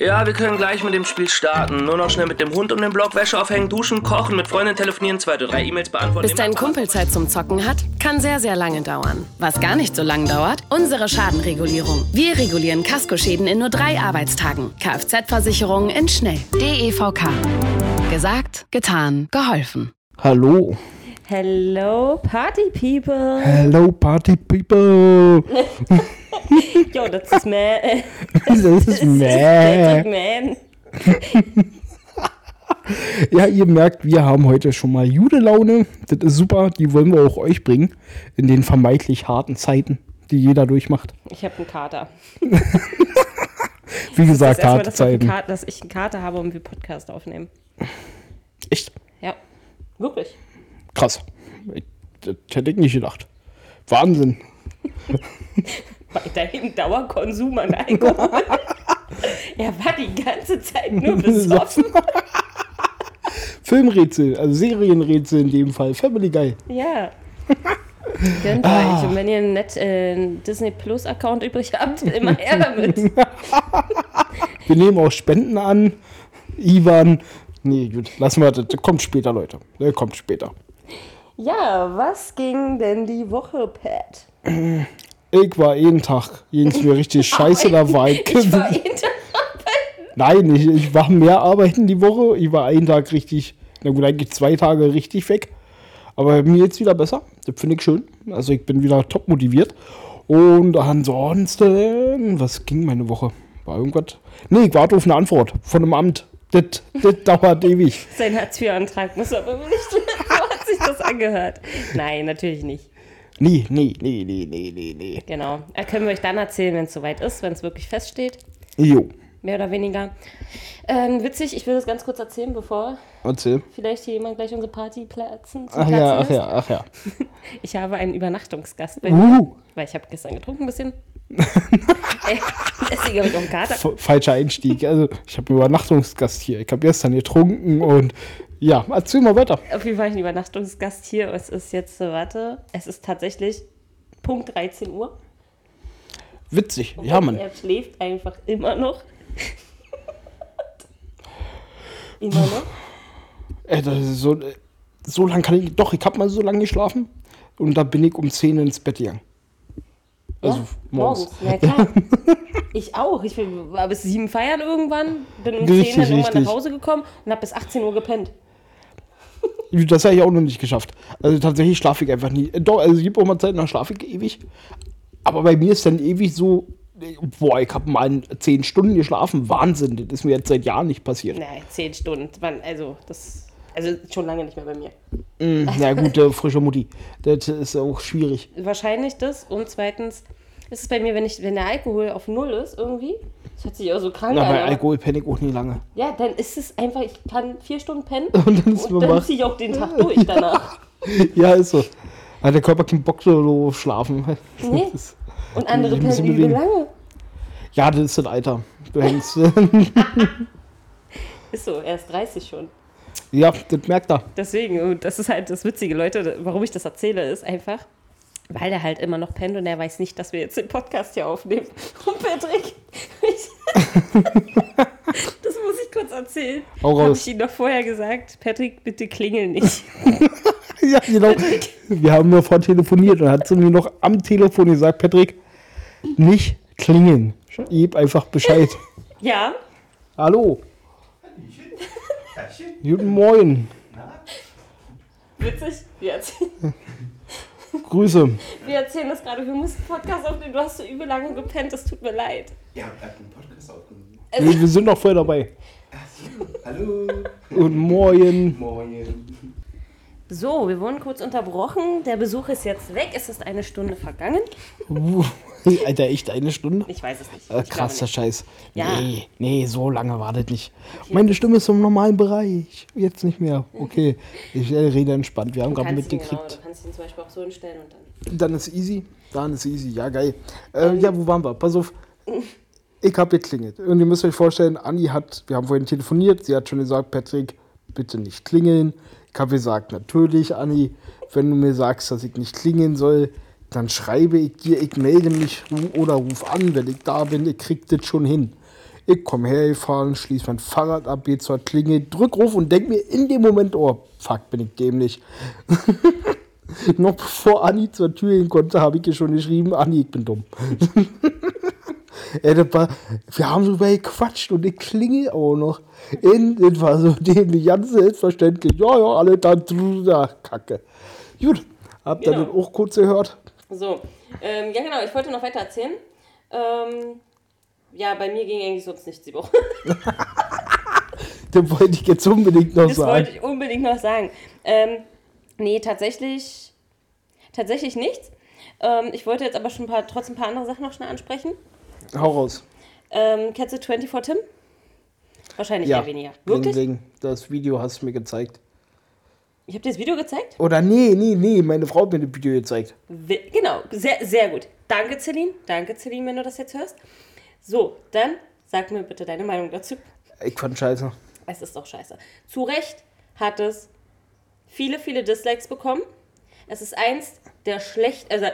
Ja, wir können gleich mit dem Spiel starten. Nur noch schnell mit dem Hund um den Block, Wäsche aufhängen, duschen, kochen, mit Freunden telefonieren, zwei oder drei E-Mails beantworten. Bis dein Kumpel Zeit zum Zocken hat, kann sehr, sehr lange dauern. Was gar nicht so lang dauert, unsere Schadenregulierung. Wir regulieren Kaskoschäden in nur drei Arbeitstagen. Kfz-Versicherung in schnell. DEVK. Gesagt, getan, geholfen. Hallo. Hello, Party People. Hello, Party People. Jo, das ist man. Das ist meh. man. Ja, ihr merkt, wir haben heute schon mal Jude-Laune. Das ist super. Die wollen wir auch euch bringen. In den vermeintlich harten Zeiten, die jeder durchmacht. Ich habe einen Kater. Wie gesagt, das harte dass, Zeiten. Kater, dass ich einen Kater habe und wir Podcast aufnehmen. Echt Ja, wirklich. krass. Ich- Das hätte ich nicht gedacht. Wahnsinn. Weiterhin Dauerkonsum an Alkohol. er war die ganze Zeit nur besoffen. Filmrätsel, also Serienrätsel in dem Fall. Family Guy. Ja. Gönnt Ah. euch. Und wenn ihr einen Net, äh, Disney Plus Account übrig habt, immer her damit. Wir nehmen auch Spenden an. Ivan. Nee, gut, lassen wir das. Kommt später, Leute. Das kommt später. Ja, was ging denn die Woche, Pat? Ich war jeden Tag, ging's mir richtig scheiße, da war ich. War hinter Nein, ich, ich war mehr arbeiten die Woche. Ich war einen Tag richtig, na gut, eigentlich zwei Tage richtig weg. Aber mir jetzt wieder besser. Das finde ich schön. Also ich bin wieder top motiviert. Und ansonsten, was ging meine Woche? War irgendwas? Nee, ich warte auf eine Antwort von einem Amt. Das, das dauert ewig. Sein Hartz-IV-Antrag muss aber nicht. So hat sich das angehört. Nein, natürlich nicht. Nee, nee, nee, nee, nee, nee, nee. Genau. Da können wir euch dann erzählen, wenn es soweit ist, wenn es wirklich feststeht. Jo, Mehr oder weniger. Ähm, witzig, ich will das ganz kurz erzählen, bevor erzähl. vielleicht hier jemand gleich unsere Party platzen, zum Ach Platzen ja, ach ja, ach ja. Ich habe einen Übernachtungsgast bei mir, Uh, weil ich habe gestern getrunken ein bisschen. Ey, Deswegen habe ich auch einen Kater. f- falscher Einstieg. Also ich habe einen Übernachtungsgast hier. Ich habe gestern getrunken und ja, erzähl mal weiter. Auf jeden Fall einen Übernachtungsgast hier. Es ist jetzt, äh, warte, es ist tatsächlich Punkt 13 Uhr. Witzig. Ja, Mann. Er schläft einfach immer noch. immer noch. Ey, das ist so, so lange kann ich. Doch, ich habe mal so lange geschlafen und da bin ich um 10 ins Bett gegangen. Also ja, morgens. Ja, klar. Ich auch. Ich bin- war bis sieben feiern irgendwann, bin um Richtig, 10 dann irgendwann richtig. nach Hause gekommen und habe bis 18 Uhr gepennt. Das habe ich auch noch nicht geschafft. Also tatsächlich schlafe ich einfach nie. Doch, also es gibt auch mal Zeiten, da schlafe ich ewig. Aber bei mir ist dann ewig so, boah, ich habe mal 10 Stunden geschlafen. Wahnsinn, das ist mir jetzt seit Jahren nicht passiert. Nein, 10 Stunden. Also, das. Also schon lange nicht mehr bei mir. Mm, Na gut, äh, frische Mutti. Das ist auch schwierig. Wahrscheinlich das. Und zweitens ist es bei mir, wenn, ich, wenn der Alkohol auf Null ist, irgendwie. Das hört sich auch so krank Na, an. bei Alkohol penne ich auch nie lange. Ja, dann ist es einfach, ich kann vier Stunden pennen Und dann ist man dann ziehe ich auch den Tag durch danach. Ja, ist so. Hat der Körper keinen Bock so schlafen. Nee. Und andere pennen übel bewegen. lange. Ja, das ist das Alter. Du hängst. Ist so, er ist 30 schon. ja, das merkt er. Deswegen, und das ist halt das Witzige, Leute, warum ich das erzähle, ist einfach, weil der halt immer noch pennt und er weiß nicht, dass wir jetzt den Podcast hier aufnehmen. Und Patrick, ich, das muss ich kurz erzählen. Hau Habe ich ihm noch vorher gesagt, Patrick, bitte klingel nicht. Ja, genau. Wir haben nur vorhin telefoniert und hat sie mir noch am Telefon gesagt, Patrick, nicht klingeln. Gib einfach Bescheid. ja, Hallo. Guten Morgen. witzig, erzählen, Grüße. wir erzählen das gerade, wir mussten einen Podcast aufnehmen, du hast so übel lange gepennt, das tut mir leid. Ja, ihr habt einen Podcast aufgenommen. Wir, wir sind noch voll dabei. Hallo. Guten Morgen. Moin. So, wir wurden kurz unterbrochen, der Besuch ist jetzt weg, es ist eine Stunde vergangen. Uh, Alter, echt eine Stunde? Ich weiß es nicht. Äh, krasser nicht. Scheiß. Ja. Nee, nee, so lange war das nicht. Meine Stimme ist im normalen Bereich. Jetzt nicht mehr. Okay. Ich äh, rede entspannt. Wir haben gerade ihn, genau, mitgekriegt. du kannst ihn zum Beispiel auch so hinstellen und dann. Dann ist easy. Dann ist easy. Ja, geil. Äh, ja, wo waren wir? Pass auf. Ich habe geklingelt. Und ihr müsst euch vorstellen, Anni hat, wir haben vorhin telefoniert, sie hat schon gesagt, Patrick, bitte nicht klingeln. Habe gesagt, natürlich, Anni, wenn du mir sagst, dass ich nicht klingeln soll, dann schreibe ich dir, ich melde mich oder ruf an, wenn ich da bin, ich krieg das schon hin. Ich komme hergefahren, schließe mein Fahrrad ab, geh zur Klinge, drück Ruf und denk mir in dem Moment, oh, fuck, bin ich dämlich. Noch bevor Anni zur Tür hin konnte, habe ich ihr schon geschrieben, Anni, ich bin dumm. Das wir haben so gequatscht und ich klingel auch noch. In, das war so dämlich, ganz selbstverständlich. Ja, ja, alle da, ja, kacke. Gut, habt ihr Genau. das auch kurz gehört? So, ähm, ja genau, ich wollte noch weiter erzählen. Ähm, ja, bei mir ging eigentlich sonst nichts die Woche. Das wollte ich jetzt unbedingt noch Das sagen. wollte ich unbedingt noch sagen. Ähm, nee, tatsächlich, tatsächlich nichts. Ähm, ich wollte jetzt aber schon ein paar, trotzdem ein paar andere Sachen noch schnell ansprechen. Hau raus. Ähm, kennst du 24 Tim? Wahrscheinlich Ja, eher weniger. Wirklich? wegen, das Video hast du mir gezeigt. Ich habe dir das Video gezeigt? Oder nee, nee, nee, meine Frau hat mir das Video gezeigt. Genau, sehr, sehr gut. Danke, Celine. Danke, Celine, wenn du das jetzt hörst. So, dann sag mir bitte deine Meinung dazu. Ich fand scheiße. Es ist doch scheiße. Zu Recht hat es viele, viele Dislikes bekommen. Es ist eins der schlecht, also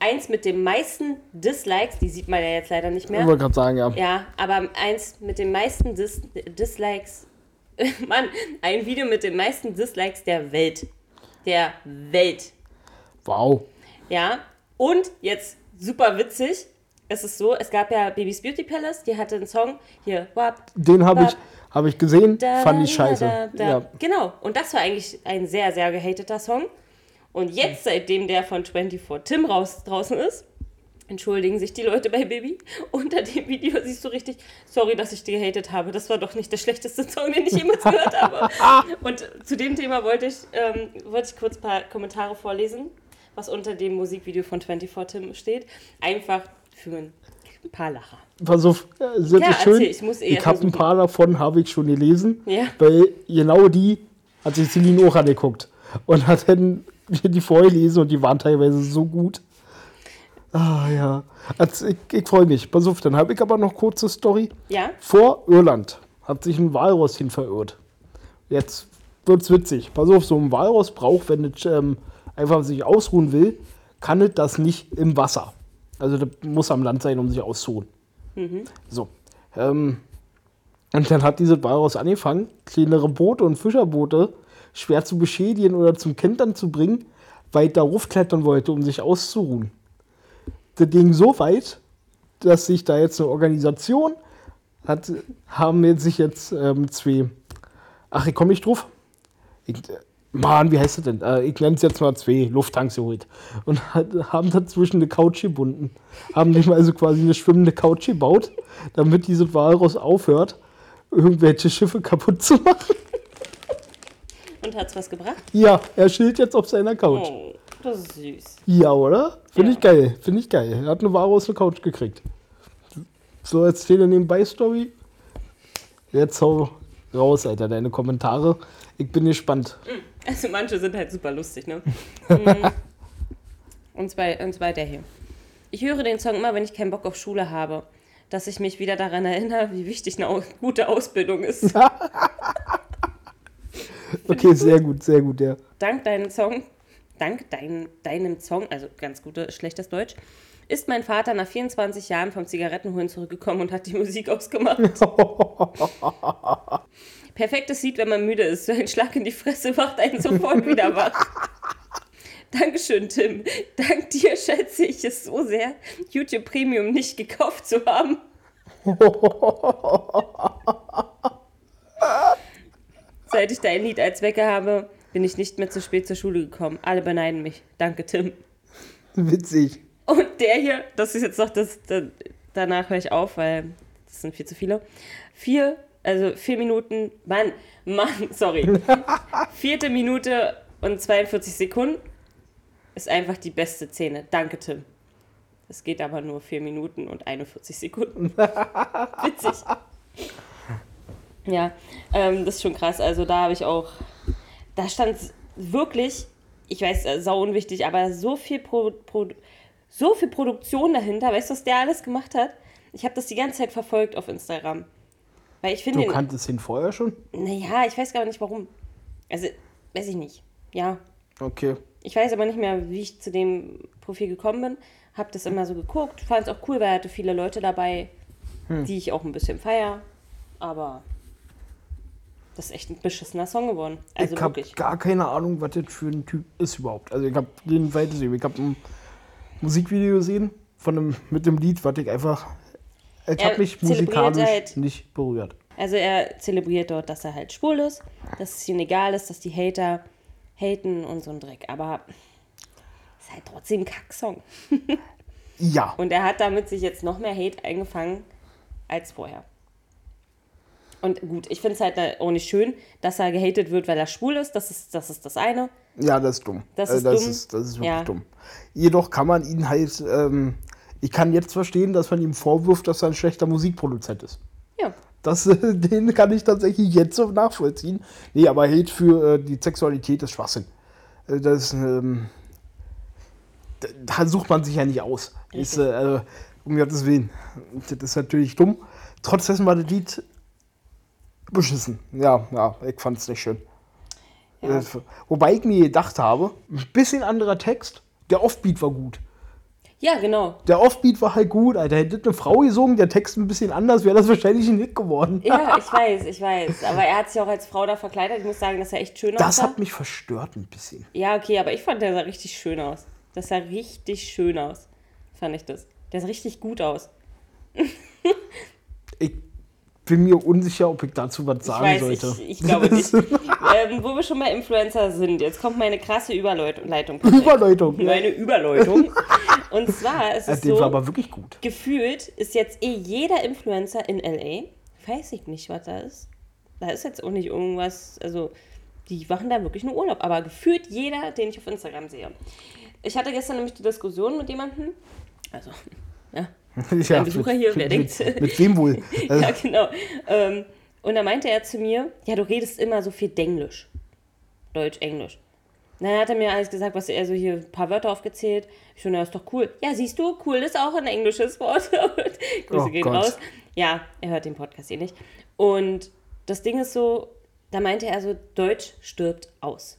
eins mit den meisten Dislikes, die sieht man ja jetzt leider nicht Ich mehr. wollte gerade sagen, ja. Ja, aber eins mit den meisten Dis Dislikes, Mann, ein Video mit den meisten Dislikes der Welt. Der Welt. Wow. Ja, und jetzt super witzig. Es ist so, es gab ja Babys Beauty Palace, die hatte einen Song, hier, wap, Den habe ich, hab ich gesehen, da, fand ich scheiße. da, da. Ja. Genau, und das war eigentlich ein sehr, sehr gehateter Song. Und jetzt, seitdem der von 24 Tim raus, draußen ist, entschuldigen sich die Leute bei Baby. Unter dem Video siehst du richtig, sorry, dass ich dir gehatet habe. Das war doch nicht der schlechteste Song, den ich jemals gehört habe. Und zu dem Thema wollte ich, ähm, wollte ich kurz ein paar Kommentare vorlesen, was unter dem Musikvideo von 24 Tim steht. Einfach für ein paar Lacher. Pass auf, äh, sind Ja, das schön. erzähl, ich muss eh ich habe ein paar davon habe ich schon gelesen. Ja. Weil genau die hat sich Celine auch angeguckt. Und hat dann mir die vorgelesen und die waren teilweise so gut. Ah ja. Also, ich ich freue mich. Pass auf, dann habe ich aber noch kurze Story. Ja? Vor Irland hat sich ein Walross hin verirrt. Jetzt wird's witzig. Pass auf, so ein Walross braucht, wenn es ähm, einfach sich ausruhen will, kann es das nicht im Wasser. Also das muss am Land sein, um sich auszuruhen. So. Ähm, und dann hat dieses Walross angefangen, kleinere Boote und Fischerboote schwer zu beschädigen oder zum Kentern zu bringen, weil da raufklettern wollte, um sich auszuruhen. Das ging so weit, dass sich da jetzt eine Organisation hat, haben jetzt sich jetzt ähm, zwei, ach, ich komme nicht drauf. Ich, Mann, wie heißt das denn? Äh, ich nenne es jetzt mal zwei Lufttanks geholt. Und hat, haben dazwischen eine Couch gebunden. Haben dem also quasi eine schwimmende Couch gebaut, damit dieses Walross aufhört, irgendwelche Schiffe kaputt zu machen. Und hat's was gebracht? Ja, er chillt jetzt auf seiner Couch. Oh, das ist süß. Ja, oder? Finde Ja. ich geil. Finde ich geil. Er hat eine Ware aus der Couch gekriegt. So, erzähle nebenbei Story. Jetzt hau raus, Alter, deine Kommentare. Ich bin gespannt. Also manche sind halt super lustig, ne? Mm. und, zwar, und zwar der hier. Ich höre den Song immer, wenn ich keinen Bock auf Schule habe. Dass ich mich wieder daran erinnere, wie wichtig eine gute Ausbildung ist. Okay, sehr gut, sehr gut, ja. Dank deinem Song, dank dein, deinem Song, also ganz gutes, schlechtes Deutsch, ist mein Vater nach 24 Jahren vom Zigarettenholen zurückgekommen und hat die Musik ausgemacht. Perfektes Lied, wenn man müde ist. So ein Schlag in die Fresse macht einen sofort wieder wach. Dankeschön, Tim. Dank dir schätze ich es so sehr, YouTube Premium nicht gekauft zu haben. Seit ich dein Lied als Wecker habe, bin ich nicht mehr zu spät zur Schule gekommen. Alle beneiden mich. Danke, Tim. Witzig. Und der hier, das ist jetzt noch das, da- danach höre ich auf, weil das sind viel zu viele. Vier, also vier Minuten, Mann, Mann, sorry. Vierte Minute und 42 Sekunden ist einfach die beste Szene. Danke, Tim. Es geht aber nur vier Minuten und 41 Sekunden. Witzig. Ja, ähm, das ist schon krass. Also da habe ich auch, da stand wirklich, ich weiß, äh, sau unwichtig, aber so viel, Pro, Pro, so viel Produktion dahinter. Weißt du, was der alles gemacht hat? Ich habe das die ganze Zeit verfolgt auf Instagram. Weil ich finde Du kanntest ihn vorher schon? naja, ich weiß gar nicht warum. Also, weiß ich nicht. Ja, Okay. ich weiß aber nicht mehr, wie ich zu dem Profil gekommen bin. Hab das immer so geguckt. Fand es auch cool, weil er hatte viele Leute dabei. Hm. die ich auch ein bisschen feier. Aber das ist echt ein beschissener Song geworden. Also ich habe gar keine Ahnung, was das für ein Typ ist überhaupt. Also ich habe den gesehen. Ich habe ein Musikvideo gesehen von einem, mit dem Lied, was ich einfach. Ich habe mich musikalisch halt- nicht berührt. Also er zelebriert dort, dass er halt schwul ist, dass es ihm egal ist, dass die Hater haten und so ein Dreck. Aber ist halt trotzdem ein Kacksong. Ja. Und er hat damit sich jetzt noch mehr Hate eingefangen als vorher. Und gut, ich finde es halt auch nicht schön, dass er gehatet wird, weil er schwul ist. Das ist das, ist das eine. Ja, das ist dumm. Das Äh, ist das dumm. Ist, das ist wirklich Ja. dumm. Jedoch kann man ihn halt. Ähm, ich kann jetzt verstehen, dass man ihm vorwirft, dass er ein schlechter Musikproduzent ist. Ja. Das, äh, den kann ich tatsächlich jetzt so nachvollziehen. Nee, aber Hate für äh, die Sexualität ist Schwachsinn. Äh, das, ähm, da, sucht man sich ja nicht aus. Ist, äh, um Gottes Willen. Das ist natürlich dumm. Trotzdem war das Lied beschissen. Ja, ja, ich fand es nicht schön. Ja. Äh, wobei ich mir gedacht habe, ein bisschen anderer Text, der Offbeat war gut. Ja, genau. Der Offbeat war halt gut, Alter. Hätte eine Frau gesungen, der Text ein bisschen anders, wäre das wahrscheinlich ein Hit geworden. Ja, ich weiß, ich weiß. Aber er hat sich auch als Frau da verkleidet. Ich muss sagen, dass er echt schön Das aussah. hat mich verstört ein bisschen. Ja, okay, aber ich fand, der sah richtig schön aus. Das sah richtig schön aus. Fand ich das. Der sah richtig gut aus. Ich bin mir unsicher, ob ich dazu was Ich sagen weiß, sollte. ich, ich glaube nicht. ähm, wo wir schon bei Influencer sind, jetzt kommt meine krasse Überleitung. Überleitung. Meine Überleitung. Und zwar ist es den war so, aber wirklich gut. gefühlt ist jetzt eh jeder Influencer in L.A. Weiß ich nicht, was da ist. Da ist jetzt auch nicht irgendwas, also die machen da wirklich nur Urlaub. Aber gefühlt jeder, den ich auf Instagram sehe. Ich hatte gestern nämlich die Diskussion mit jemandem, also, ja, Ja, Besucher hier, wer mit, denkt? Mit wem wohl? Also, ja, genau. Ähm, und da meinte er zu mir, ja, du redest immer so viel Denglisch. Deutsch, Englisch. Dann hat er mir alles gesagt, was er so hier ein paar Wörter aufgezählt. Ich schon, ja, ist doch cool. Ja, siehst du, cool ist auch ein englisches Wort. Grüße Oh gehen Gott. raus. Ja, er hört den Podcast eh nicht. Und das Ding ist so, da meinte er so, Deutsch stirbt aus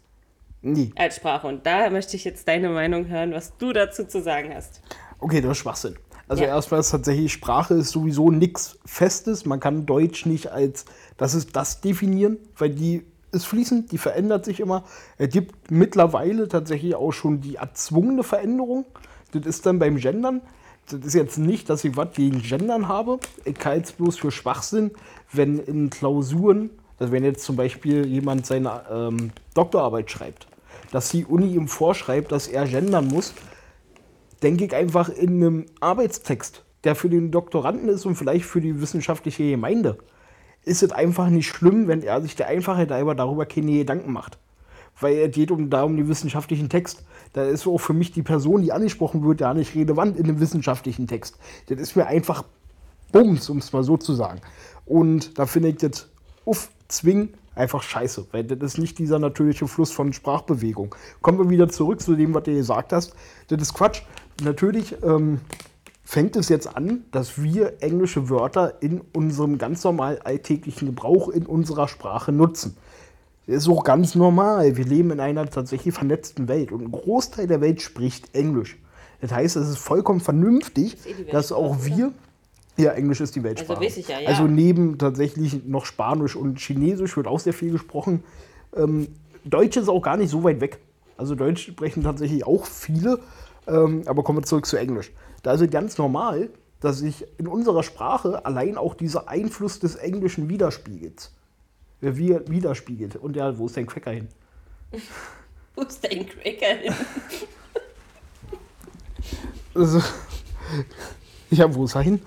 nee. als Sprache. Und da möchte ich jetzt deine Meinung hören, was du dazu zu sagen hast. Okay, das ist Schwachsinn. Also Ja. erstmal ist tatsächlich Sprache ist sowieso nichts Festes. Man kann Deutsch nicht als das ist das definieren, weil die ist fließend, die verändert sich immer. Es gibt mittlerweile tatsächlich auch schon die erzwungene Veränderung. Das ist dann beim Gendern. Das ist jetzt nicht, dass ich was gegen Gendern habe. Ich halte es bloß für Schwachsinn, wenn in Klausuren, also wenn jetzt zum Beispiel jemand seine ähm, Doktorarbeit schreibt, dass die Uni ihm vorschreibt, dass er gendern muss, denke ich einfach in einem Arbeitstext, der für den Doktoranden ist und vielleicht für die wissenschaftliche Gemeinde, ist es einfach nicht schlimm, wenn er sich der Einfachheit halber darüber keine Gedanken macht. Weil es geht um, da um den wissenschaftlichen Text. Da ist auch für mich die Person, die angesprochen wird, ja nicht relevant in einem wissenschaftlichen Text. Das ist mir einfach Bums, um es mal so zu sagen. Und da finde ich das uff, zwingen einfach scheiße, weil das ist nicht dieser natürliche Fluss von Sprachbewegung. Kommen wir wieder zurück zu dem, was du gesagt hast. Das ist Quatsch. Natürlich ähm, fängt es jetzt an, dass wir englische Wörter in unserem ganz normal alltäglichen Gebrauch in unserer Sprache nutzen. Das ist auch ganz normal. Wir leben in einer tatsächlich vernetzten Welt und ein Großteil der Welt spricht Englisch. Das heißt, es ist vollkommen vernünftig, eh die dass auch wir. Ja, Englisch ist die Weltsprache. weiß ich ja, ja. Also neben tatsächlich noch Spanisch und Chinesisch wird auch sehr viel gesprochen. Ähm, Deutsch ist auch gar nicht so weit weg. Also Deutsch sprechen tatsächlich auch viele. Ähm, aber kommen wir zurück zu Englisch. Da ist es ganz normal, dass sich in unserer Sprache allein auch dieser Einfluss des Englischen widerspiegelt. Äh, Wir widerspiegelt. Und ja, wo ist dein Cracker hin? Wo ist dein Cracker hin? Also, ja, wo ist er hin?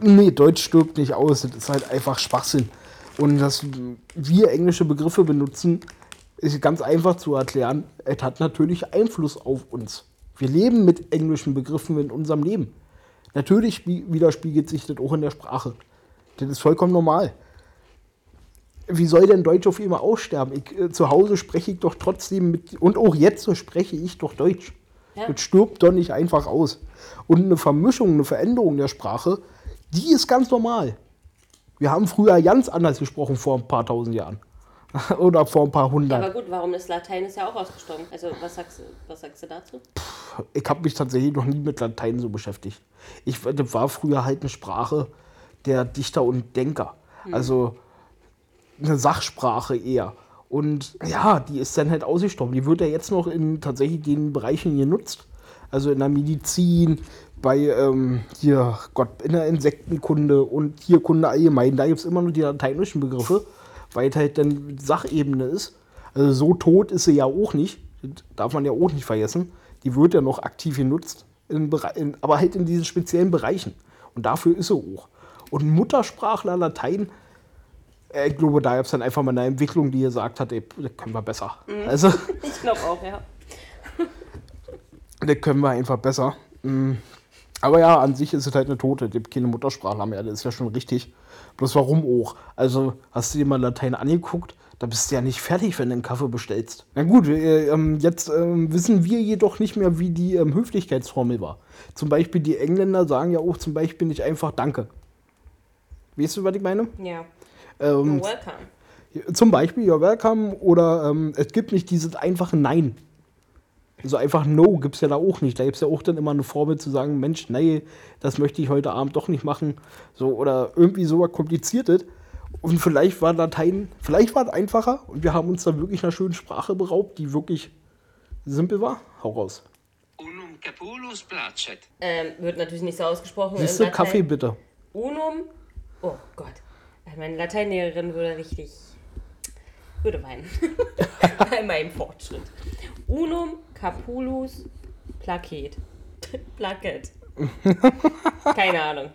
Nee, Deutsch stirbt nicht aus. Das ist halt einfach Schwachsinn. Und dass wir englische Begriffe benutzen, ist ganz einfach zu erklären. Es hat natürlich Einfluss auf uns. Wir leben mit englischen Begriffen in unserem Leben. Natürlich spie- widerspiegelt sich das auch in der Sprache. Das ist vollkommen normal. Wie soll denn Deutsch auf immer aussterben? Ich, äh, zu Hause spreche ich doch trotzdem mit, und auch jetzt so spreche ich doch Deutsch. Ja. Das stirbt doch nicht einfach aus. Und eine Vermischung, eine Veränderung der Sprache, die ist ganz normal. Wir haben früher ganz anders gesprochen vor ein paar tausend Jahren. Oder vor ein paar hundert. Aber gut, warum ist Latein ist ja auch ausgestorben? Also, was sagst du, was sagst du dazu? ich habe mich tatsächlich noch nie mit Latein so beschäftigt. Ich, das war früher halt eine Sprache, der Dichter und Denker. Also eine Sachsprache eher. Und ja, die ist dann halt ausgestorben. Die wird ja jetzt noch in tatsächlich den Bereichen genutzt. Also in der Medizin, bei ähm, hier, Gott, in der Insektenkunde und Tierkunde allgemein. Da gibt es immer nur die lateinischen Begriffe, weil es halt dann Sachebene ist. Also so tot ist sie ja auch nicht. Das darf man ja auch nicht vergessen. Die wird ja noch aktiv genutzt, in, in, aber halt in diesen speziellen Bereichen. Und dafür ist sie auch. Und Muttersprachler Latein, äh, ich glaube, da gab es dann einfach mal eine Entwicklung, die gesagt hat, ey, das können wir besser. Also, Ich glaube auch, ja. das können wir einfach besser. Mm. Aber ja, an sich ist es halt eine Tote. Es gibt keine Muttersprachler mehr, das ist ja schon richtig. Bloß warum auch? Also, hast du dir mal Latein angeguckt? Da bist du ja nicht fertig, wenn du einen Kaffee bestellst. Na gut, äh, ähm, jetzt ähm, wissen wir jedoch nicht mehr, wie die ähm, Höflichkeitsformel war. Zum Beispiel die Engländer sagen ja auch zum Beispiel nicht einfach Danke. Weißt du, was ich meine? Ja. Ähm, welcome. zum Beispiel You're welcome oder ähm, es gibt nicht dieses einfache Nein. So einfach No gibt es ja da auch nicht. Da gibt es ja auch dann immer eine Formel zu sagen, Mensch, nee, das möchte ich heute Abend doch nicht machen. So, oder irgendwie so was Kompliziertes. Und vielleicht war Latein, vielleicht war es einfacher und wir haben uns da wirklich einer schönen Sprache beraubt, die wirklich simpel war. Hau raus. Unum capulus placet. Ähm, wird natürlich nicht so ausgesprochen. Siehst du, Kaffee bitte. Unum. Oh Gott. Meine Lateinlehrerin würde richtig. Würde weinen. Bei meinem Fortschritt. Unum capulus placet. Placet. Keine Ahnung.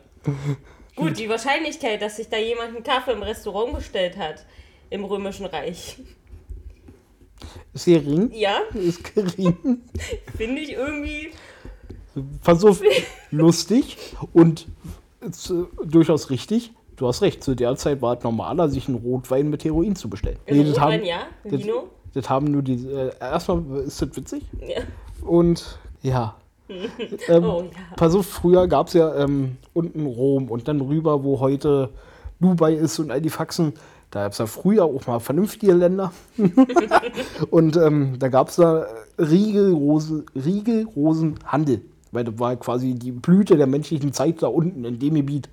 Gut, die Wahrscheinlichkeit, dass sich da jemand einen Kaffee im Restaurant bestellt hat im Römischen Reich. Ist gering? Ja, Ist gering. finde ich irgendwie. Versuch lustig und ist, äh, durchaus richtig. Du hast recht, zu der Zeit war es normaler, sich einen Rotwein mit Heroin zu bestellen. Also das Rotwein, haben, ja, das, das haben nur die. Äh, erstmal ist das witzig Ja. und ja. ähm, Oh ja. Pass auf, früher gab es ja ähm, unten Rom und dann rüber, wo heute Dubai ist und all die Faxen. Da gab es ja früher auch mal vernünftige Länder. und ähm, da gab es da Riegelrose, riegelrosen Handel. Weil das war quasi die Blüte der menschlichen Zeit da unten in dem Gebiet.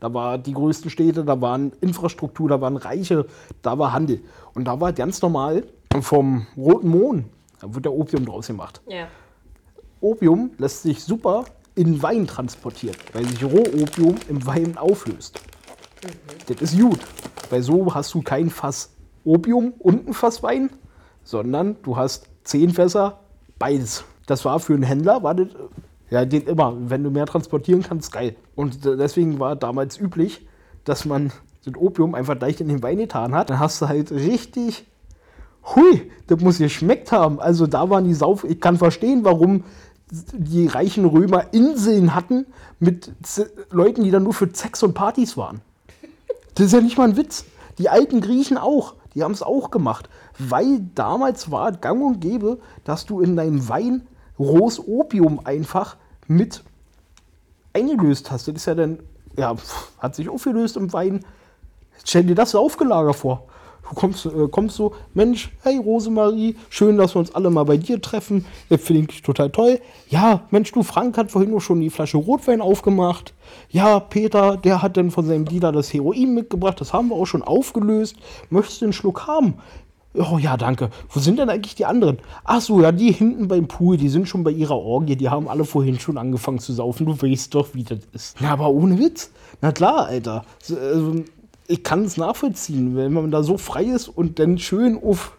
Da waren die größten Städte, da waren Infrastruktur, da waren Reiche, da war Handel. Und da war ganz normal vom Roten Mohn, da wird der Opium draus gemacht. Ja. Opium lässt sich super in Wein transportieren, weil sich Rohopium im Wein auflöst. Das ist gut, weil so hast du kein Fass Opium und ein Fass Wein, sondern du hast zehn Fässer, beides. Das war für einen Händler, war das, äh, ja, den immer, wenn du mehr transportieren kannst, geil. Und deswegen war damals üblich, dass man das Opium einfach leicht in den Wein getan hat. Dann hast du halt richtig Hui, das muss geschmeckt haben. Also da waren die Sauf. Ich kann verstehen, warum die reichen Römer Inseln hatten mit Z Leuten, die dann nur für Sex und Partys waren. Das ist ja nicht mal ein Witz. Die alten Griechen auch. Die haben es auch gemacht. Weil damals war gang und gäbe, dass du in deinem Wein rohes Opium einfach mit eingelöst hast. Das ist ja dann, ja, hat sich aufgelöst im Wein. Stell dir das aufgelagert vor. Du kommst, äh, kommst so, Mensch, hey Rosemarie, schön, dass wir uns alle mal bei dir treffen. Das finde ich total toll. Ja, Mensch, du Frank hat vorhin nur schon die Flasche Rotwein aufgemacht. Ja, Peter, der hat dann von seinem Dealer das Heroin mitgebracht. Das haben wir auch schon aufgelöst. Möchtest du einen Schluck haben? Oh ja, danke. Wo sind denn eigentlich die anderen? Ach so, ja, die hinten beim Pool, die sind schon bei ihrer Orgie. Die haben alle vorhin schon angefangen zu saufen. Du weißt doch, wie das ist. Na, aber ohne Witz. Na klar, Alter. Also, ich kann es nachvollziehen, wenn man da so frei ist und dann schön auf.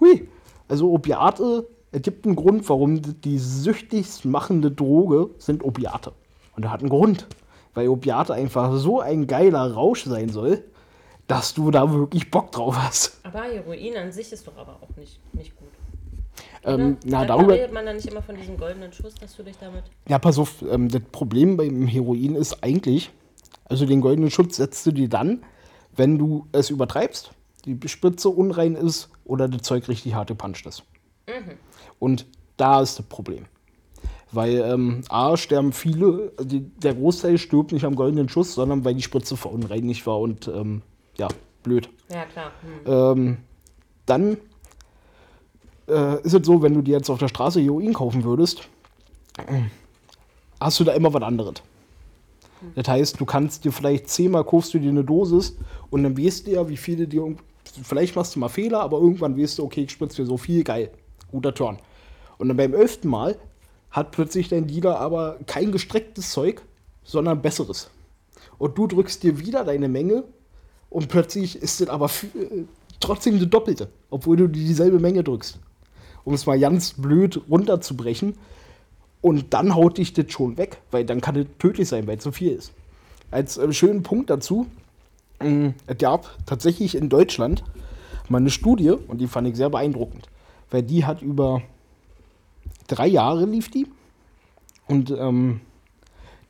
Hui. Also Opiate, es gibt einen Grund, warum die süchtigst machende Droge sind Opiate. Und der hat einen Grund. Weil Opiate einfach so ein geiler Rausch sein soll, dass du da wirklich Bock drauf hast. Aber Heroin an sich ist doch aber auch nicht, nicht gut. Ähm, na, Dann darüber. redet man dann nicht immer von diesem goldenen Schuss, dass du dich damit. Ja, pass auf, ähm, das Problem beim Heroin ist eigentlich, also den goldenen Schutz setzt du dir dann, wenn du es übertreibst, die Spritze unrein ist oder das Zeug richtig hart gepanscht ist. Und da ist das Problem. Weil ähm, A, sterben viele, also die, der Großteil stirbt nicht am goldenen Schuss, sondern weil die Spritze verunreinigt war und ähm, ja, blöd. Ja, klar. Hm. Ähm, dann äh, ist es so, wenn du dir jetzt auf der Straße Heroin kaufen würdest, hast du da immer was anderes. Das heißt, du kannst dir vielleicht zehnmal kaufst du dir eine Dosis und dann weißt du ja, wie viele dir. Vielleicht machst du mal Fehler, aber irgendwann weißt du, okay, ich spritze dir so viel, geil. Guter Turn. Und dann beim elften Mal hat plötzlich dein Dealer aber kein gestrecktes Zeug, sondern besseres. Und du drückst dir wieder deine Menge und plötzlich ist es aber äh, trotzdem eine doppelte, obwohl du dieselbe Menge drückst. Um es mal ganz blöd runterzubrechen. Und dann haut dich das schon weg, weil dann kann es tödlich sein, weil es zu viel ist. Als äh, schönen Punkt dazu, mh, es gab tatsächlich in Deutschland mal eine Studie, und die fand ich sehr beeindruckend, weil die hat über drei Jahre lief die. Und ähm,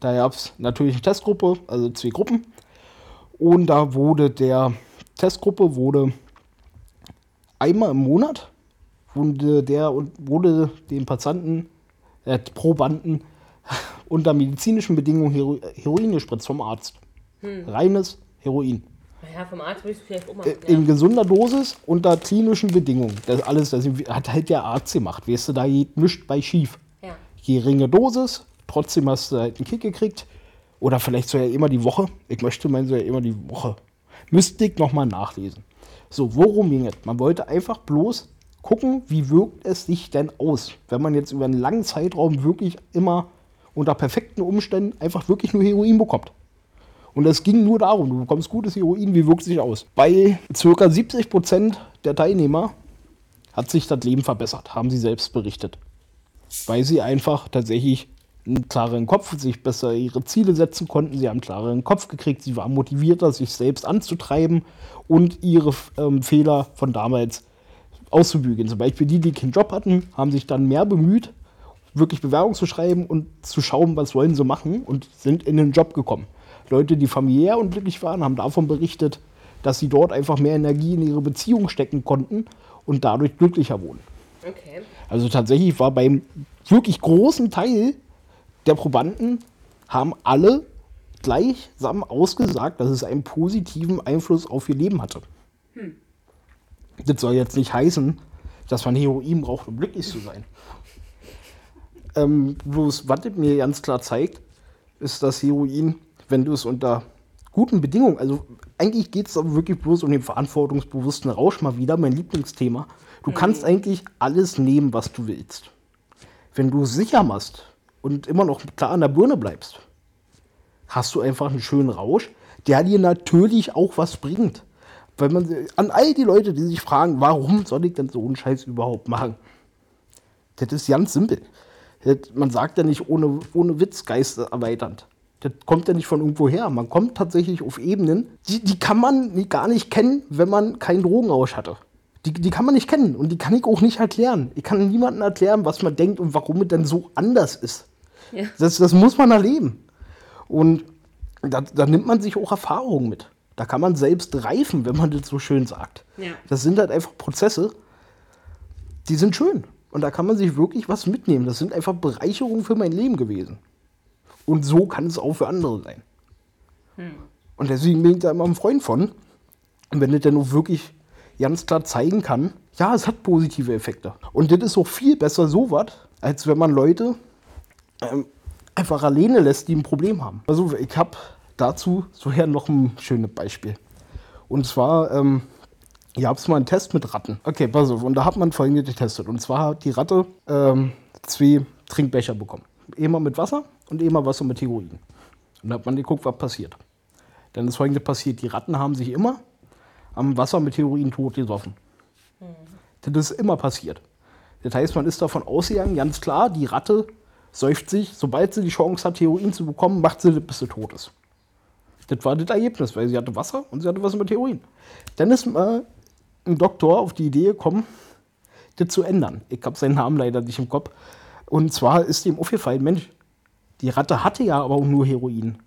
da gab es natürlich eine Testgruppe, also zwei Gruppen. Und da wurde der Testgruppe wurde einmal im Monat wurde der und wurde den Patienten, äh, Probanden unter medizinischen Bedingungen Hero Heroin gespritzt vom Arzt. Reines Heroin. Ja, vom Arzt würde ich vielleicht auch mal. Äh, In gesunder Dosis unter klinischen Bedingungen. Das alles, das hat halt der Arzt gemacht. Weißt du, da geht nichts bei schief. Ja. Geringe Dosis, trotzdem hast du halt einen Kick gekriegt. Oder vielleicht sogar immer die Woche. Ich möchte meinen, sogar immer die Woche. Müsste ich nochmal nachlesen. So, worum ging es? Man wollte einfach bloß gucken, wie wirkt es sich denn aus, wenn man jetzt über einen langen Zeitraum wirklich immer unter perfekten Umständen einfach wirklich nur Heroin bekommt. Und es ging nur darum, du bekommst gutes Heroin, wie wirkt es sich aus? Bei ca. 70% der Teilnehmer hat sich das Leben verbessert, haben sie selbst berichtet. Weil sie einfach tatsächlich einen klareren Kopf, sich besser ihre Ziele setzen konnten. Sie haben einen klareren Kopf gekriegt, sie waren motivierter, sich selbst anzutreiben und ihre ähm, Fehler von damals auszubügeln. Zum Beispiel die, die keinen Job hatten, haben sich dann mehr bemüht, wirklich Bewerbung zu schreiben und zu schauen, was wollen sie machen und sind in den Job gekommen. Leute, die familiär unglücklich waren, haben davon berichtet, dass sie dort einfach mehr Energie in ihre Beziehung stecken konnten und dadurch glücklicher wurden. Okay. Also tatsächlich war beim wirklich großen Teil der Probanden haben alle gleichsam ausgesagt, dass es einen positiven Einfluss auf ihr Leben hatte. Das soll jetzt nicht heißen, dass man Heroin braucht, um glücklich zu sein. Ähm, bloß, was mir ganz klar zeigt, ist, dass Heroin, wenn du es unter guten Bedingungen, also eigentlich geht es aber wirklich bloß um den verantwortungsbewussten Rausch mal wieder, mein Lieblingsthema. Du kannst eigentlich alles nehmen, was du willst. Wenn du es sicher machst und immer noch klar an der Birne bleibst, hast du einfach einen schönen Rausch, der dir natürlich auch was bringt. Weil man an all die Leute, die sich fragen, warum soll ich denn so einen Scheiß überhaupt machen? Das ist ganz simpel. Das, man sagt ja nicht ohne, ohne Witz geistererweiternd. Das kommt ja nicht von irgendwo her. Man kommt tatsächlich auf Ebenen, die, die kann man gar nicht kennen, wenn man keinen Drogenrausch hatte. Die, die kann man nicht kennen und die kann ich auch nicht erklären. Ich kann niemandem erklären, was man denkt und warum es denn so anders ist. Ja. Das, das muss man erleben. Und da, da nimmt man sich auch Erfahrungen mit. Da kann man selbst reifen, wenn man das so schön sagt. Ja. Das sind halt einfach Prozesse, die sind schön. Und da kann man sich wirklich was mitnehmen. Das sind einfach Bereicherungen für mein Leben gewesen. Und so kann es auch für andere sein. Und deswegen bin ich da immer ein Freund von. Und wenn das dann auch wirklich ganz klar zeigen kann, ja, es hat positive Effekte. Und das ist auch viel besser so was, als wenn man Leute ähm, einfach alleine lässt, die ein Problem haben. Also ich habe dazu so her noch ein schönes Beispiel. Und zwar, ähm, ihr habt mal einen Test mit Ratten. Okay, pass auf. Und da hat man folgendes getestet. Und zwar hat die Ratte ähm, zwei Trinkbecher bekommen. Einmal mit Wasser und einmal Wasser mit Heroin. Und da hat man geguckt, was passiert. Dann ist folgendes passiert. Die Ratten haben sich immer am Wasser mit Heroin tot gesoffen. Das ist immer passiert. Das heißt, man ist davon ausgegangen, ganz klar, die Ratte säuft sich, sobald sie die Chance hat, Heroin zu bekommen, macht sie das, bis sie tot ist. Das war das Ergebnis, weil sie hatte Wasser und sie hatte Wasser mit Heroin. Dann ist äh, ein Doktor auf die Idee gekommen, das zu ändern. Ich habe seinen Namen leider nicht im Kopf. Und zwar ist ihm aufgefallen, Mensch, die Ratte hatte ja aber auch nur Heroin.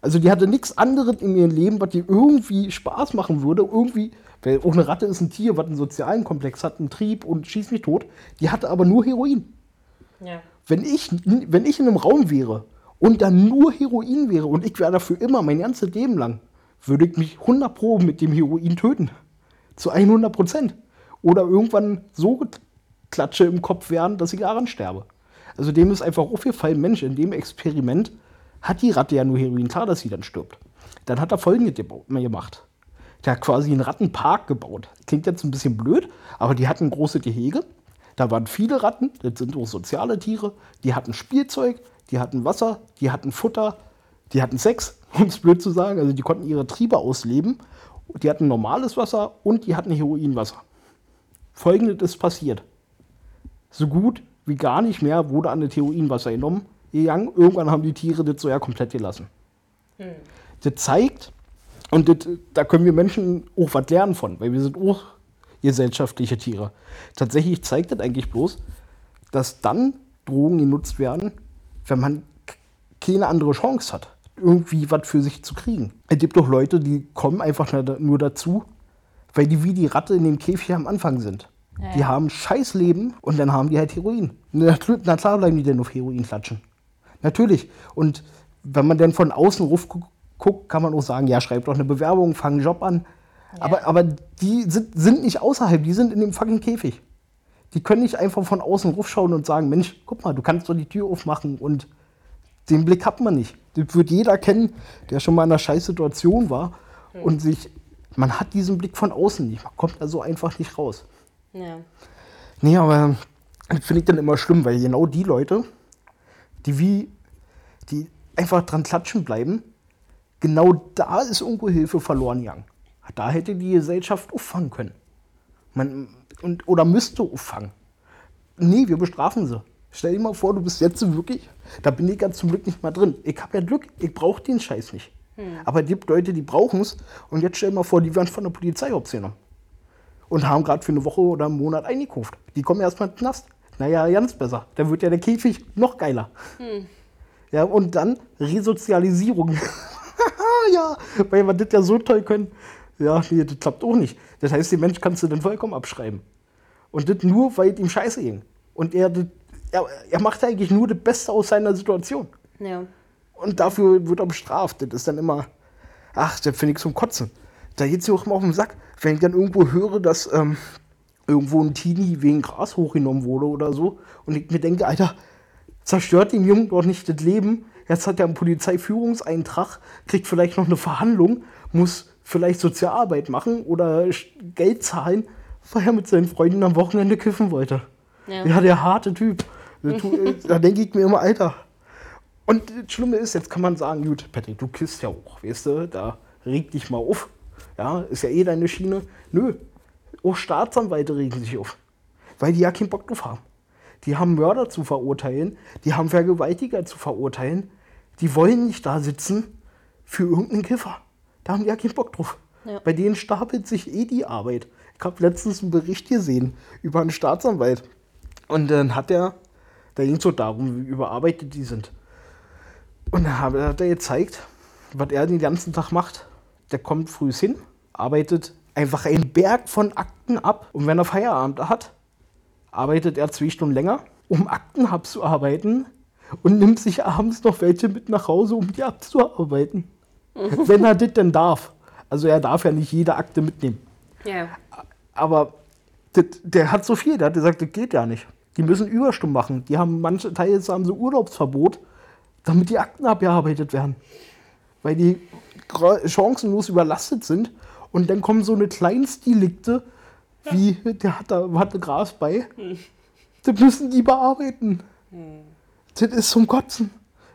Also die hatte nichts anderes in ihrem Leben, was dir irgendwie Spaß machen würde. Irgendwie, weil auch eine Ratte ist ein Tier, was einen sozialen Komplex hat, einen Trieb und schießt mich tot. Die hatte aber nur Heroin. Ja. Wenn ich, wenn ich in einem Raum wäre und da nur Heroin wäre und ich wäre dafür immer mein ganzes Leben lang, würde ich mich 100 Pro mit dem Heroin töten. Zu 100 Prozent. Oder irgendwann so Klatsche im Kopf werden, dass ich daran sterbe. Also dem ist einfach aufgefallen, Mensch, in dem Experiment hat die Ratte ja nur Heroin, klar, dass sie dann stirbt. Dann hat er folgendes gemacht. Der hat quasi einen Rattenpark gebaut. Klingt jetzt ein bisschen blöd, aber die hatten große Gehege. Da waren viele Ratten, das sind auch soziale Tiere. Die hatten Spielzeug, die hatten Wasser, die hatten Futter, die hatten Sex, um es blöd zu sagen. Also die konnten ihre Triebe ausleben. Die hatten normales Wasser und die hatten Heroinwasser. Folgendes ist passiert. So gut wie gar nicht mehr wurde an das Heroinwasser genommen. Gegangen. Irgendwann haben die Tiere das so ja komplett gelassen. Das zeigt, und das, da können wir Menschen auch was lernen von, weil wir sind auch gesellschaftliche Tiere. Tatsächlich zeigt das eigentlich bloß, dass dann Drogen genutzt werden, wenn man keine andere Chance hat, irgendwie was für sich zu kriegen. Es gibt doch Leute, die kommen einfach nur da- nur dazu, weil die wie die Ratte in dem Käfig am Anfang sind. Die haben scheiß Leben und dann haben die halt Heroin. Na, na klar bleiben die denn auf Heroin klatschen. Natürlich. Und wenn man dann von außen ruf gu- guckt, kann man auch sagen, ja, schreib doch eine Bewerbung, fang einen Job an. Aber, aber die sind, sind nicht außerhalb, die sind in dem fucking Käfig. Die können nicht einfach von außen rufschauen und sagen, Mensch, guck mal, du kannst doch die Tür aufmachen und den Blick hat man nicht. Das wird jeder kennen, der schon mal in einer scheiß Situation war und sich, man hat diesen Blick von außen nicht, man kommt da so einfach nicht raus. Ja. Nee, aber das finde ich dann immer schlimm, weil genau die Leute, die wie, die einfach dran klatschen bleiben, genau da ist irgendwo Hilfe verloren gegangen. Da hätte die Gesellschaft auffangen können. Man, und, oder müsste auffangen. Nee, wir bestrafen sie. Stell dir mal vor, du bist jetzt wirklich, da bin ich ganz zum Glück nicht mal drin. Ich habe ja Glück, ich brauche den Scheiß nicht. Aber es gibt Leute, die brauchen es. Und jetzt stell dir mal vor, die werden von der Polizei genommen und haben gerade für eine Woche oder einen Monat eingekauft. Die kommen erstmal in den Knast. Naja, ganz besser. Dann wird ja der Käfig noch geiler. Ja, und dann Resozialisierung. ja, weil wir das ja so toll können. Ja, nee, das klappt auch nicht. Das heißt, den Mensch kannst du dann vollkommen abschreiben. Und das nur, weil ihm scheiße ging. Und er, das, er, er macht eigentlich nur das Beste aus seiner Situation. Ja. Und dafür wird er bestraft. Das ist dann immer, ach, das finde ich zum Kotzen. Da geht es mir auch immer auf den Sack, wenn ich dann irgendwo höre, dass ähm, irgendwo ein Teenie wegen Gras hochgenommen wurde oder so. Und ich mir denke, Alter, zerstört dem Jungen doch nicht das Leben. Jetzt hat er einen Polizeiführungseintrag, kriegt vielleicht noch eine Verhandlung, muss vielleicht Sozialarbeit machen oder Geld zahlen, weil er mit seinen Freunden am Wochenende kiffen wollte. Ja. Ja, der harte Typ. Da denke ich mir immer, Alter, und das Schlimme ist, jetzt kann man sagen, gut, Patrick, du kisst ja auch, weißt du, da reg dich mal auf. Ja, ist ja eh deine Schiene. Nö, auch Staatsanwälte regen sich auf, weil die ja keinen Bock drauf haben. Die haben Mörder zu verurteilen, die haben Vergewaltiger zu verurteilen. Die wollen nicht da sitzen für irgendeinen Kiffer. Da haben die ja keinen Bock drauf. Ja. Bei denen stapelt sich eh die Arbeit. Ich habe letztens einen Bericht gesehen über einen Staatsanwalt. Und dann hat er, da ging es so darum, wie überarbeitet die sind. Und dann hat er- hat er gezeigt, was er den ganzen Tag macht. Der kommt früh hin, arbeitet einfach einen Berg von Akten ab. Und wenn er Feierabend hat, arbeitet er zwei Stunden länger, um Akten abzuarbeiten und nimmt sich abends noch welche mit nach Hause, um die abzuarbeiten. wenn er das denn darf. Also er darf ja nicht jede Akte mitnehmen. Ja. Aber das, der hat so viel, der hat gesagt, das geht ja nicht. Die müssen Überstunden machen. Die haben manche Teile haben so Urlaubsverbot, damit die Akten abgearbeitet werden. Weil die chancenlos überlastet sind. Und dann kommen so eine Kleinstdelikte, wie der hat da hatte Gras bei. Das müssen die bearbeiten. Das ist zum Kotzen.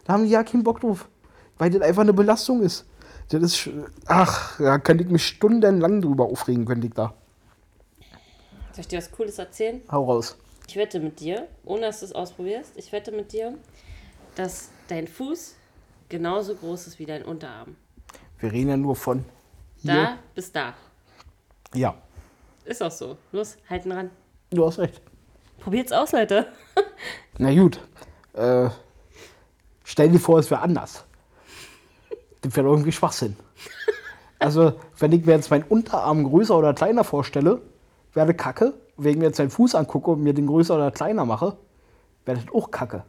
Da haben die ja keinen Bock drauf. Weil das einfach eine Belastung ist. Das ist, ach, da könnte ich mich stundenlang drüber aufregen, könnte ich da. Soll ich dir was Cooles erzählen? Hau raus. Ich wette mit dir, ohne dass du es ausprobierst, ich wette mit dir, dass dein Fuß genauso groß ist wie dein Unterarm. Wir reden ja nur von hier. Da bis da. Ja, Ist auch so. Los, halten ran. du hast recht. Probiert's aus, Leute. Na gut. Äh, stell dir vor, es wäre anders. Das wäre irgendwie Schwachsinn. Also, wenn ich mir jetzt meinen Unterarm größer oder kleiner vorstelle, wäre das Kacke. Wenn ich mir jetzt meinen Fuß angucke und mir den größer oder kleiner mache, wäre das auch Kacke.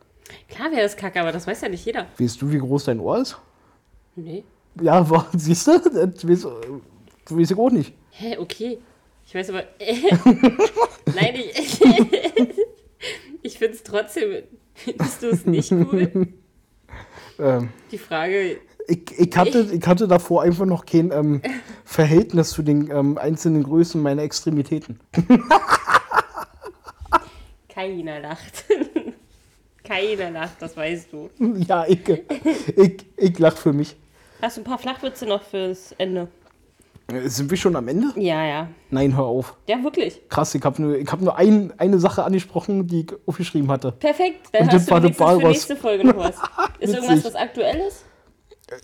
Klar wäre es kacke, aber das weiß ja nicht jeder. Weißt du, wie groß dein Ohr ist? Nee. Ja, siehst du? Das weiß, das weiß ich auch nicht. Hä, okay. Ich weiß aber. Nein, ich. ich finde es trotzdem. Findest du es nicht cool? Ähm, Die Frage, ich, ich, hatte, ich hatte davor einfach noch kein ähm, Verhältnis zu den ähm, einzelnen Größen meiner Extremitäten. keiner lacht. keiner lacht, das weißt du. Ja, ich, ich, ich lach für mich. Hast du ein paar Flachwitze noch fürs Ende? Äh, Sind wir schon am Ende? Ja, ja. Nein, hör auf. Ja, wirklich. Krass, ich habe nur, ich hab nur ein, eine Sache angesprochen, die ich aufgeschrieben hatte. Perfekt. Dann Und hast das du für Walross. nächste Folge noch was. Ist irgendwas, was aktuell ist?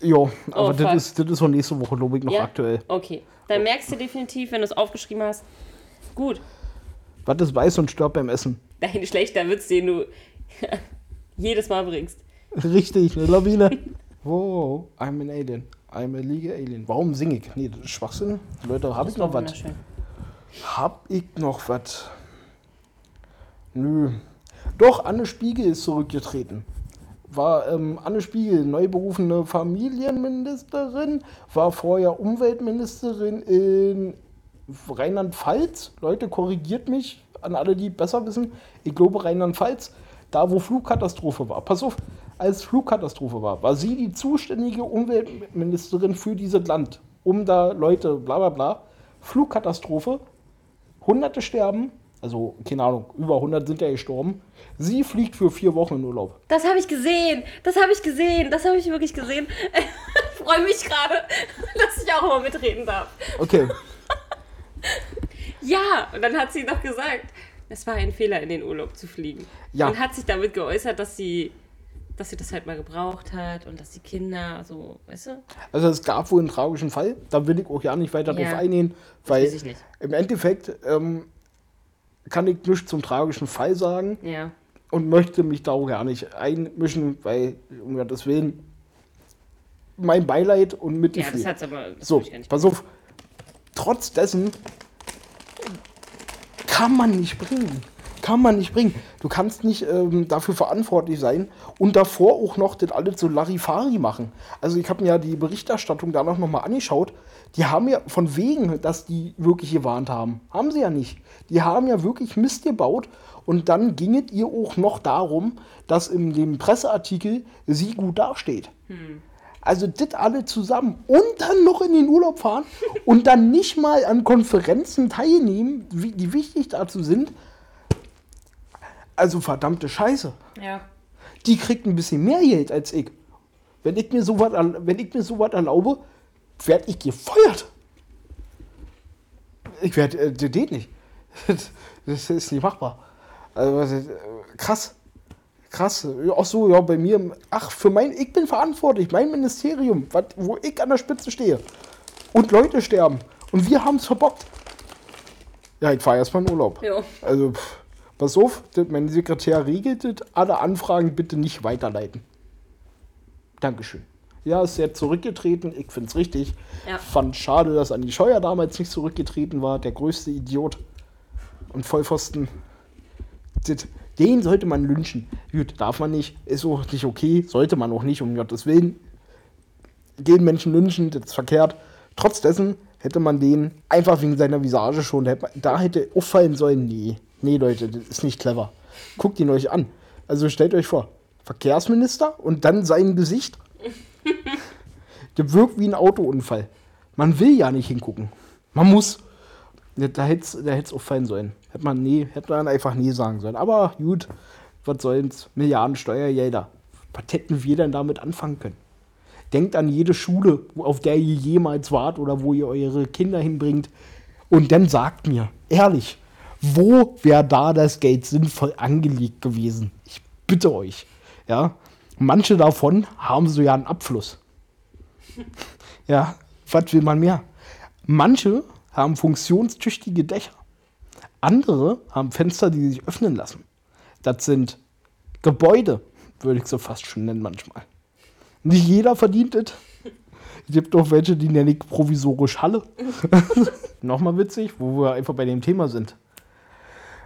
Ja, aber Oh, das, ist, das ist auch nächste Woche, glaube ich, noch ja? aktuell. Okay. Dann merkst du definitiv, wenn du es aufgeschrieben hast. Gut. Was ist weiß und stirbt beim Essen? Dein schlechter Witz, den du jedes Mal bringst. Richtig, eine Lawine. wow, I'm an Alien. I'm a legal Alien. Warum singe ich? Nee, das ist Schwachsinn. Leute, hab ich noch was? Hab ich noch was? Nö. Doch, Anne Spiegel ist zurückgetreten. War ähm, Anne Spiegel, neu berufene Familienministerin, war vorher Umweltministerin in Rheinland-Pfalz. Leute, korrigiert mich an alle, die besser wissen. Ich glaube Rheinland-Pfalz, da wo Flugkatastrophe war. Pass auf, als Flugkatastrophe war, war sie die zuständige Umweltministerin für dieses Land. Um da Leute, bla bla bla. Flugkatastrophe, Hunderte sterben, also keine Ahnung, über 100 sind ja gestorben. Sie fliegt für vier Wochen in Urlaub. Das habe ich gesehen. Das habe ich gesehen. Das habe ich wirklich gesehen. Ich freue mich gerade, dass ich auch mal mitreden darf. Okay, Ja, und dann hat sie noch gesagt, es war ein Fehler, in den Urlaub zu fliegen. Ja. Und hat sich damit geäußert, dass sie, dass sie das halt mal gebraucht hat und dass die Kinder so, weißt du? also es gab wohl einen tragischen Fall, da will ich auch ja nicht weiter Ja, drauf eingehen, weil im Endeffekt ähm, kann ich nichts zum tragischen Fall sagen Ja. und möchte mich da auch gar nicht einmischen, weil um Gottes Willen mein Beileid und Ja, Mitgefühl. das hat's aber. Das So, pass auf. Trotz dessen kann man nicht bringen. Kann man nicht bringen. Du kannst nicht ähm, dafür verantwortlich sein und davor auch noch das alles so Larifari machen. Also ich habe mir ja die Berichterstattung danach nochmal angeschaut. Die haben ja von wegen, dass die wirklich gewarnt haben. Haben sie ja nicht. Die haben ja wirklich Mist gebaut und dann ging es ihr auch noch darum, dass in dem Presseartikel sie gut dasteht. Also das alle zusammen und dann noch in den Urlaub fahren und dann nicht mal an Konferenzen teilnehmen, wie, die wichtig dazu sind. Also verdammte Scheiße. Ja. Die kriegt ein bisschen mehr Geld als ich. Wenn ich mir sowas, wenn ich mir sowas erlaube, werde ich gefeuert. Ich werde, äh, das geht nicht. Das ist nicht machbar. Also, äh, krass. Krass. Ach so, ja, bei mir, ach, für mein, ich bin verantwortlich, mein Ministerium, wat, wo ich an der Spitze stehe. Und Leute sterben. Und wir haben es verbockt. Ja, ich fahre erstmal in Urlaub. Jo. Also, pff, pass auf, mein Sekretär regelt das. Alle Anfragen bitte nicht weiterleiten. Dankeschön. Ja, ist sehr zurückgetreten. Ich finde es richtig. Ja. Fand schade, dass Andi Scheuer damals nicht zurückgetreten war. Der größte Idiot und Vollpfosten. Das, den sollte man lynchen. Gut, darf man nicht. Ist auch nicht okay. Sollte man auch nicht, um Gottes Willen. Den Menschen lynchen, das ist verkehrt. Trotz dessen hätte man den einfach wegen seiner Visage schon, da hätte, man- da hätte auffallen sollen, nee, nee Leute, das ist nicht clever. Guckt ihn euch an. Also stellt euch vor, Verkehrsminister und dann sein Gesicht. Der wirkt wie ein Autounfall. Man will ja nicht hingucken. Man muss. Da hätte es da hätt's auffallen sollen. Hätte man, nee, hätte man einfach nie sagen sollen. Aber gut, was soll's? Milliarden Steuergelder. Was hätten wir denn damit anfangen können? Denkt an jede Schule, auf der ihr jemals wart oder wo ihr eure Kinder hinbringt. Und dann sagt mir, ehrlich, wo wäre da das Geld sinnvoll angelegt gewesen? Ich bitte euch. Ja, manche davon haben so ja einen Abfluss. Ja, was will man mehr? Manche haben funktionstüchtige Dächer. Andere haben Fenster, die sich öffnen lassen. Das sind Gebäude, würde ich so fast schon nennen manchmal. Nicht jeder verdient es. Es gibt auch welche, die nenne ich provisorisch Halle. Nochmal witzig, wo wir einfach bei dem Thema sind.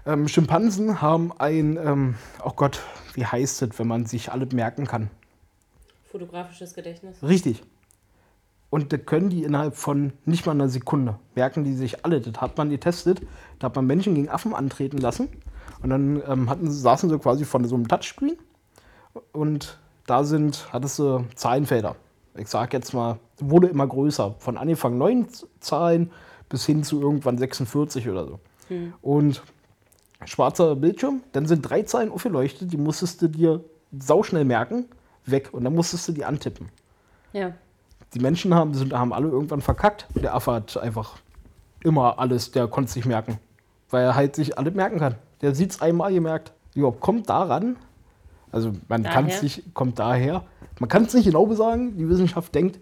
Ähm, Schimpansen haben ein, ähm, oh Gott, wie heißt es, wenn man sich alles merken kann? Fotografisches Gedächtnis. Richtig. Und das können die innerhalb von nicht mal einer Sekunde. Merken die sich alle. Das hat man getestet. Da hat man Menschen gegen Affen antreten lassen. Und dann ähm, hatten, saßen sie quasi vor so einem Touchscreen. Und da sind, hattest du Zahlenfelder. Ich sag jetzt mal, wurde immer größer. Von Anfang neun Zahlen bis hin zu irgendwann 46 oder so. Und schwarzer Bildschirm, dann sind drei Zahlen aufgeleuchtet, die musstest du dir sauschnell merken, weg. Und dann musstest du die antippen. Ja. Die Menschen haben, sind, haben alle irgendwann verkackt. Der Affe hat einfach immer alles, der konnte es nicht merken. Weil er halt sich alles merken kann. Der sieht es einmal gemerkt. Ja, kommt daran, also man kann es nicht, kommt daher, man kann es nicht genau sagen, die Wissenschaft denkt,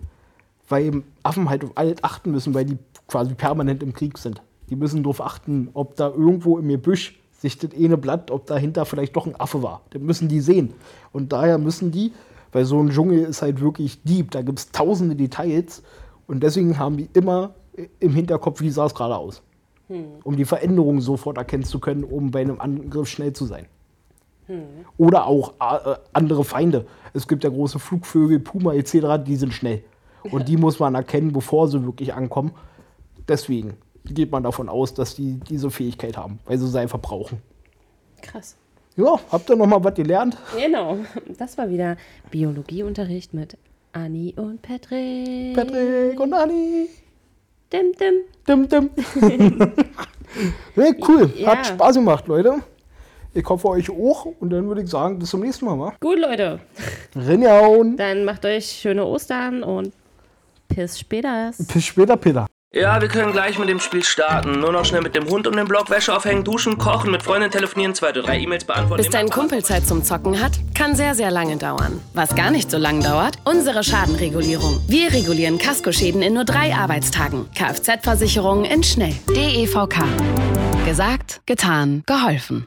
weil Affen halt auf alles achten müssen, weil die quasi permanent im Krieg sind. Die müssen darauf achten, ob da irgendwo im Gebüsch sich das eine Blatt, ob dahinter vielleicht doch ein Affe war. Das müssen die sehen. Und daher müssen die, weil so ein Dschungel ist halt wirklich deep, da gibt es tausende Details und deswegen haben die immer im Hinterkopf, wie sah es gerade aus. Um die Veränderung sofort erkennen zu können, um bei einem Angriff schnell zu sein. Oder auch äh, andere Feinde. Es gibt ja große Flugvögel, Puma etc., die sind schnell. Und die muss man erkennen, bevor sie wirklich ankommen. Deswegen geht man davon aus, dass die diese Fähigkeit haben, weil sie sie einfach brauchen. Krass. Ja, habt ihr noch mal was gelernt? Genau. Das war wieder Biologieunterricht mit Anni und Patrick. Patrick und Anni. Dim, dim. Dim, dim. nee, cool. Ja. Hat Spaß gemacht, Leute. Ich hoffe euch auch. Und dann würde ich sagen, bis zum nächsten Mal. wa? Gut, Leute. Rinjaun. Dann macht euch schöne Ostern und bis später. Bis später, Peter. Ja, wir können gleich mit dem Spiel starten. Nur noch schnell mit dem Hund um den Block, Wäsche aufhängen, duschen, kochen, mit Freunden telefonieren, zwei oder drei E-Mails beantworten. Bis dein Kumpel Zeit zum Zocken hat, kann sehr, sehr lange dauern. Was gar nicht so lang dauert, unsere Schadenregulierung. Wir regulieren Kaskoschäden in nur drei Arbeitstagen. Kfz-Versicherung in schnell. DEVK. Gesagt, getan, geholfen.